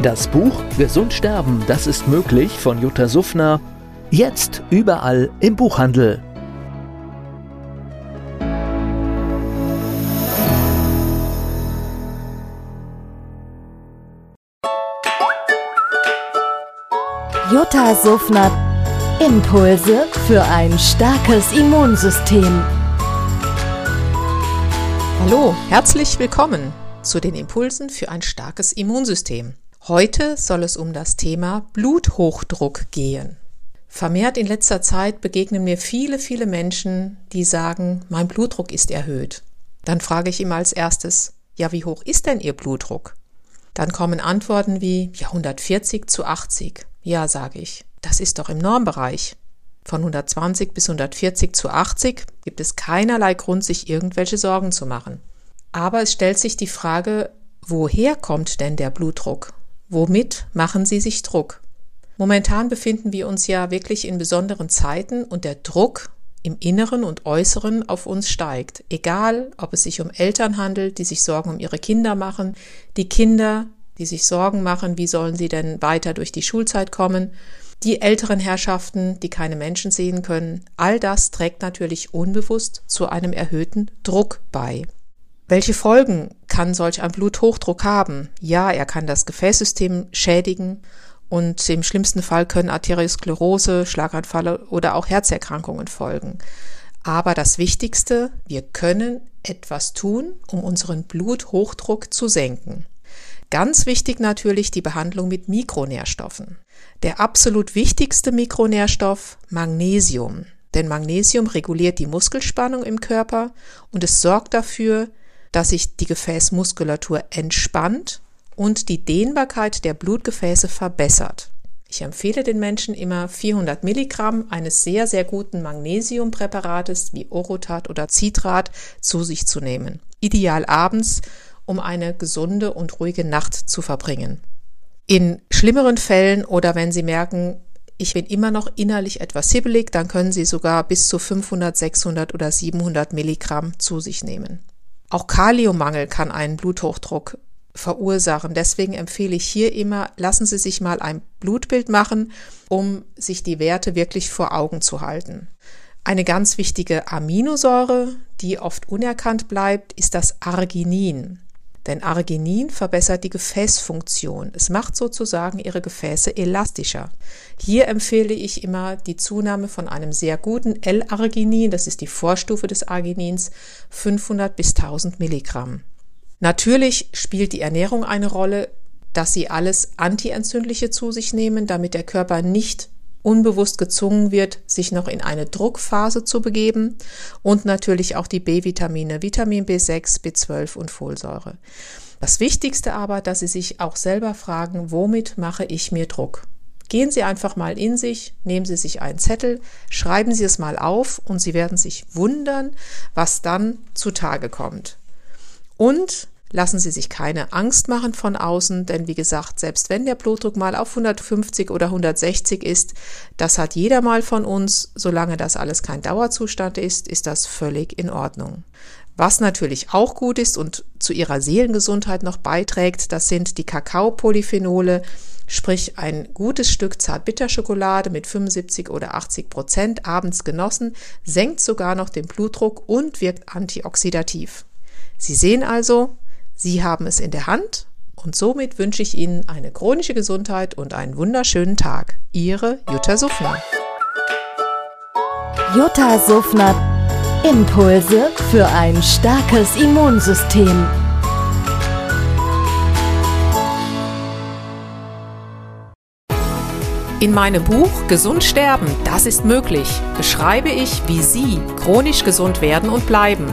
Das Buch Gesund sterben, das ist möglich von Jutta Suffner. Jetzt überall im Buchhandel. Jutta Suffner. Impulse für ein starkes Immunsystem. Hallo, herzlich willkommen zu den Impulsen für ein starkes Immunsystem. Heute soll es um das Thema Bluthochdruck gehen. Vermehrt in letzter Zeit begegnen mir viele, viele Menschen, die sagen, mein Blutdruck ist erhöht. Dann frage ich immer als erstes, ja, wie hoch ist denn Ihr Blutdruck? Dann kommen Antworten wie, ja, 140 zu 80. Ja, sage ich, das ist doch im Normbereich. Von 120 bis 140 zu 80 gibt es keinerlei Grund, sich irgendwelche Sorgen zu machen. Aber es stellt sich die Frage, woher kommt denn der Blutdruck? Womit machen Sie sich Druck? Momentan befinden wir uns ja wirklich in besonderen Zeiten und der Druck im Inneren und Äußeren auf uns steigt. Egal, ob es sich um Eltern handelt, die sich Sorgen um ihre Kinder machen, die Kinder, die sich Sorgen machen, wie sollen sie denn weiter durch die Schulzeit kommen, die älteren Herrschaften, die keine Menschen sehen können, all das trägt natürlich unbewusst zu einem erhöhten Druck bei. Welche Folgen kann solch ein Bluthochdruck haben? Ja, er kann das Gefäßsystem schädigen und im schlimmsten Fall können Arteriosklerose, Schlaganfall oder auch Herzerkrankungen folgen. Aber das Wichtigste, wir können etwas tun, um unseren Bluthochdruck zu senken. Ganz wichtig natürlich die Behandlung mit Mikronährstoffen. Der absolut wichtigste Mikronährstoff Magnesium. Denn Magnesium reguliert die Muskelspannung im Körper und es sorgt dafür, dass sich die Gefäßmuskulatur entspannt und die Dehnbarkeit der Blutgefäße verbessert. Ich empfehle den Menschen immer 400 Milligramm eines sehr, sehr guten Magnesiumpräparates wie Orotat oder Citrat zu sich zu nehmen. Ideal abends um eine gesunde und ruhige Nacht zu verbringen. In schlimmeren Fällen oder wenn Sie merken, ich bin immer noch innerlich etwas hibbelig, dann können Sie sogar bis zu 500, 600 oder 700 Milligramm zu sich nehmen. Auch Kaliummangel kann einen Bluthochdruck verursachen. Deswegen empfehle ich hier immer, lassen Sie sich mal ein Blutbild machen, um sich die Werte wirklich vor Augen zu halten. Eine ganz wichtige Aminosäure, die oft unerkannt bleibt, ist das Arginin. Denn Arginin verbessert die Gefäßfunktion. Es macht sozusagen ihre Gefäße elastischer. Hier empfehle ich immer die Zunahme von einem sehr guten L-Arginin, das ist die Vorstufe des Arginins, 500 bis 1000 Milligramm. Natürlich spielt die Ernährung eine Rolle, dass sie alles Antientzündliche zu sich nehmen, damit der Körper nicht unbewusst gezwungen wird, sich noch in eine Druckphase zu begeben und natürlich auch die B-Vitamine, Vitamin B6, B12 und Folsäure. Das Wichtigste aber, dass Sie sich auch selber fragen, womit mache ich mir Druck? Gehen Sie einfach mal in sich, nehmen Sie sich einen Zettel, schreiben Sie es mal auf und Sie werden sich wundern, was dann zutage kommt. Und Lassen Sie sich keine Angst machen von außen, denn wie gesagt, selbst wenn der Blutdruck mal auf 150 oder 160 ist, das hat jeder mal von uns, solange das alles kein Dauerzustand ist, ist das völlig in Ordnung. Was natürlich auch gut ist und zu ihrer Seelengesundheit noch beiträgt, das sind die Kakaopolyphenole, sprich ein gutes Stück Zartbitterschokolade mit 75 oder 80 Prozent abends genossen, senkt sogar noch den Blutdruck und wirkt antioxidativ. Sie sehen also, Sie haben es in der Hand und somit wünsche ich Ihnen eine chronische Gesundheit und einen wunderschönen Tag. Ihre Jutta Suffner. Jutta Suffner. Impulse für ein starkes Immunsystem. In meinem Buch Gesund sterben, das ist möglich, beschreibe ich, wie Sie chronisch gesund werden und bleiben